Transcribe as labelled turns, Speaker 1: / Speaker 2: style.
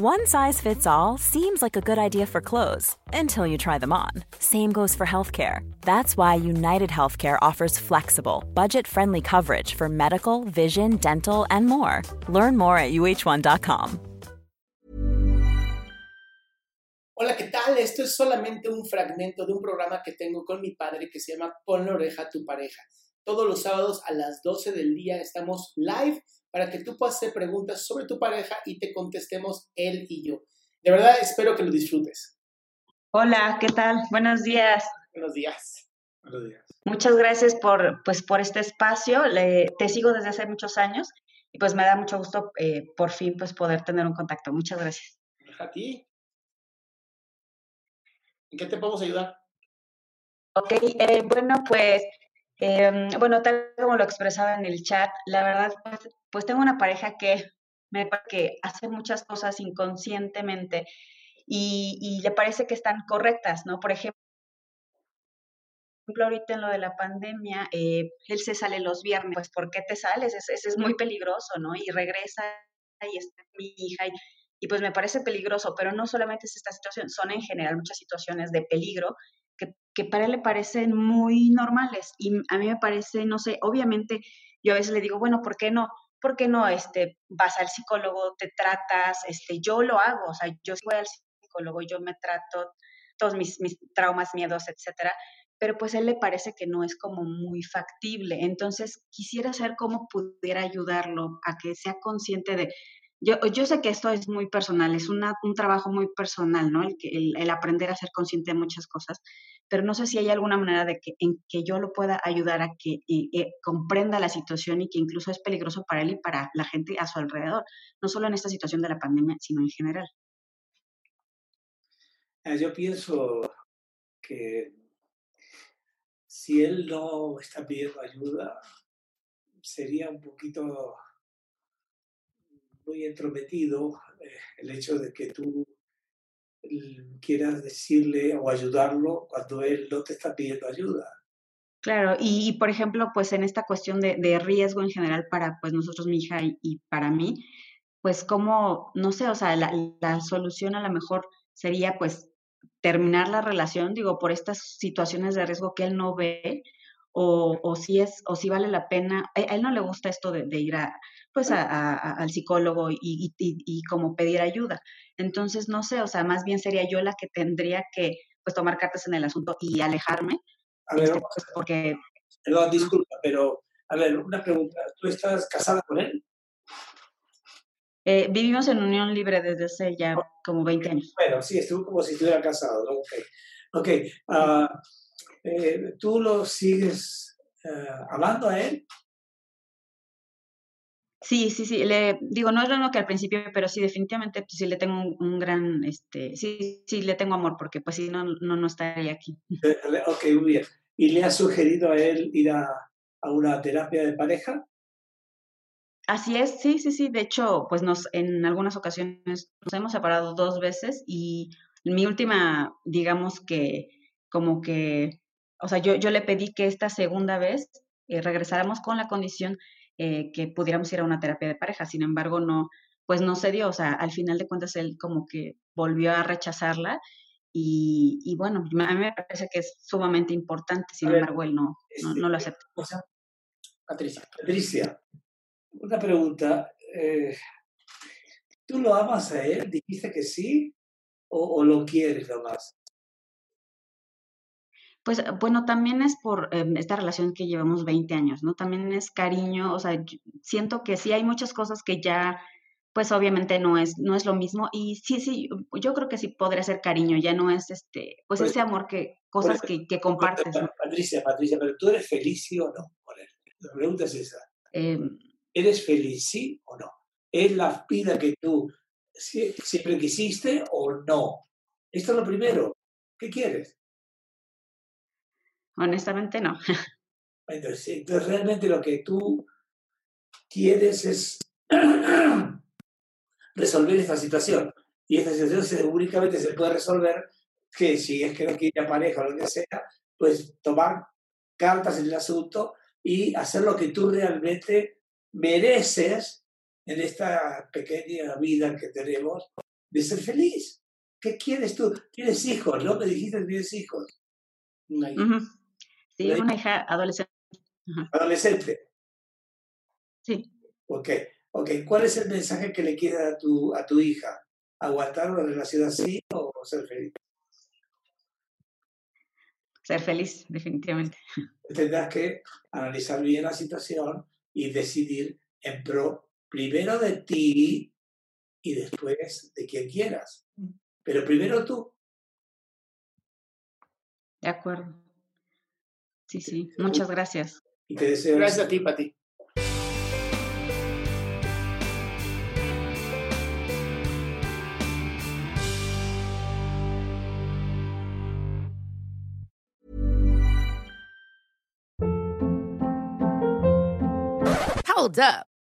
Speaker 1: One size fits all seems like a good idea for clothes until you try them on. Same goes for healthcare. That's why United Healthcare offers flexible, budget friendly coverage for medical, vision, dental, and more. Learn more at uh1.com.
Speaker 2: Hola, ¿qué tal? Esto es solamente un fragmento de un programa que tengo con mi padre que se llama Pon la oreja a tu pareja. Todos los sábados a las 12 del día estamos live para que tú puedas hacer preguntas sobre tu pareja y te contestemos él y yo. De verdad, espero que lo disfrutes.
Speaker 3: Hola, ¿qué tal? Buenos días.
Speaker 2: Buenos días. Buenos días.
Speaker 3: Muchas gracias por, pues, por este espacio. Le, te sigo desde hace muchos años y pues me da mucho gusto eh, por fin pues, poder tener un contacto. Muchas gracias.
Speaker 2: A ti. ¿En qué te podemos ayudar?
Speaker 3: Ok, eh, bueno, pues, eh, bueno, tal como lo expresaba en el chat, la verdad, pues, pues tengo una pareja que me que hace muchas cosas inconscientemente y, le parece que están correctas, ¿no? Por ejemplo, ahorita en lo de la pandemia, eh, él se sale los viernes, pues ¿por qué te sales? Ese es, muy peligroso, ¿no? Y regresa y está mi hija y, y, pues me parece peligroso, pero no solamente es esta situación, son en general muchas situaciones de peligro que, para él le parecen muy normales y a mí me parece, no sé, obviamente yo a veces le digo, bueno, ¿por qué no? ¿por qué no este, vas al psicólogo, te tratas? Este, yo lo hago, o sea, yo voy al psicólogo, yo me trato todos mis, mis traumas, miedos, etcétera, pero pues a él le parece que no es como muy factible. Entonces, quisiera saber cómo pudiera ayudarlo a que sea consciente de, yo, yo sé que esto es muy personal, es una, un trabajo muy personal, ¿no? El, el, aprender a ser consciente de muchas cosas, pero no sé si hay alguna manera de que, en que yo lo pueda ayudar a que eh, eh, comprenda la situación y que incluso es peligroso para él y para la gente a su alrededor, no solo en esta situación de la pandemia, sino en general.
Speaker 4: Ah, yo pienso que si él no está pidiendo ayuda, sería un poquito muy entrometido eh, el hecho de que tú quieras decirle o ayudarlo cuando él no te está pidiendo ayuda.
Speaker 3: Claro, y, por ejemplo, pues en esta cuestión de, riesgo en general para pues nosotros, mi hija y, para mí, pues como, no sé, o sea, la, la, solución a lo mejor sería pues terminar la relación, digo, por estas situaciones de riesgo que él no ve, o, o si es, o si vale la pena, a, él no le gusta esto de, de ir a, pues a, a, al psicólogo y, y, y, como pedir ayuda. Entonces, no sé, o sea, más bien sería yo la que tendría que pues tomar cartas en el asunto y alejarme.
Speaker 4: A ver, este, porque... Perdón, disculpa, pero a ver, una pregunta. ¿Tú estás casada con él?
Speaker 3: Eh, vivimos en unión libre desde hace ya como 20 años.
Speaker 4: Bueno, sí, estuvo como si estuviera casado, ¿no? Ok. Ok. Uh, eh, ¿Tú lo sigues uh, hablando a él?
Speaker 3: Sí, sí, sí, le digo, no es lo mismo que al principio, pero sí, definitivamente pues, sí le tengo un, un, gran, este, sí, sí le tengo amor, porque pues si no, no, no estaría aquí.
Speaker 4: Ok, muy bien. ¿Y le ha sugerido a él ir a, a una terapia de pareja?
Speaker 3: Así es, sí, sí, sí. De hecho, pues nos, en algunas ocasiones nos hemos separado dos veces y mi última, digamos que, como que, o sea, yo, yo le pedí que esta segunda vez eh, regresáramos con la condición eh, que pudiéramos ir a una terapia de pareja. Sin embargo, no, pues no se dio. O sea, al final de cuentas él como que volvió a rechazarla y, y bueno, a mí me parece que es sumamente importante. Sin embargo, él no, no, no, lo acepta.
Speaker 4: O sea, Patricia. Patricia, una pregunta. Eh, ¿Tú lo amas a él? ¿Dijiste que sí? ¿O, o lo quieres nomás?
Speaker 3: Pues bueno, también es por eh, esta relación que llevamos 20 años, ¿no? También es cariño, o sea, siento que sí hay muchas cosas que ya pues obviamente no es, no es lo mismo. Y sí, sí, yo creo que sí podría ser cariño, ya no es este, pues, ese amor que, cosas que, que, compartes.
Speaker 4: Patricia, Patricia, pero tú eres feliz sí o no La pregunta es esa.
Speaker 3: Em,
Speaker 4: ¿Eres feliz sí o no? ¿Es la vida que tú siempre quisiste o no? Esto es lo primero. ¿Qué quieres?
Speaker 3: Honestamente no.
Speaker 4: Entonces, entonces realmente lo que tú quieres es resolver esta situación. Y esta situación únicamente se puede resolver que si es que no quiere pareja o lo que sea, pues tomar cartas en el asunto y hacer lo que tú realmente mereces en esta pequeña vida que tenemos de ser feliz. ¿Qué quieres tú? ¿Tienes hijos? ¿No? Me dijiste que tienes hijos.
Speaker 3: Una hija. Sí, una hija adolescente.
Speaker 4: Adolescente.
Speaker 3: Sí.
Speaker 4: Ok. Ok, ¿cuál es el mensaje que le quieres a tu, a tu hija? ¿Aguantar una relación así o ser feliz?
Speaker 3: Ser feliz, definitivamente.
Speaker 4: Tendrás que analizar bien la situación y decidir en pro primero de ti y después de quien quieras. Pero primero tú.
Speaker 3: De acuerdo. Sí, sí. Muchas gracias.
Speaker 4: Y te deseo.
Speaker 2: Gracias a ti, Pati.
Speaker 5: Hold up.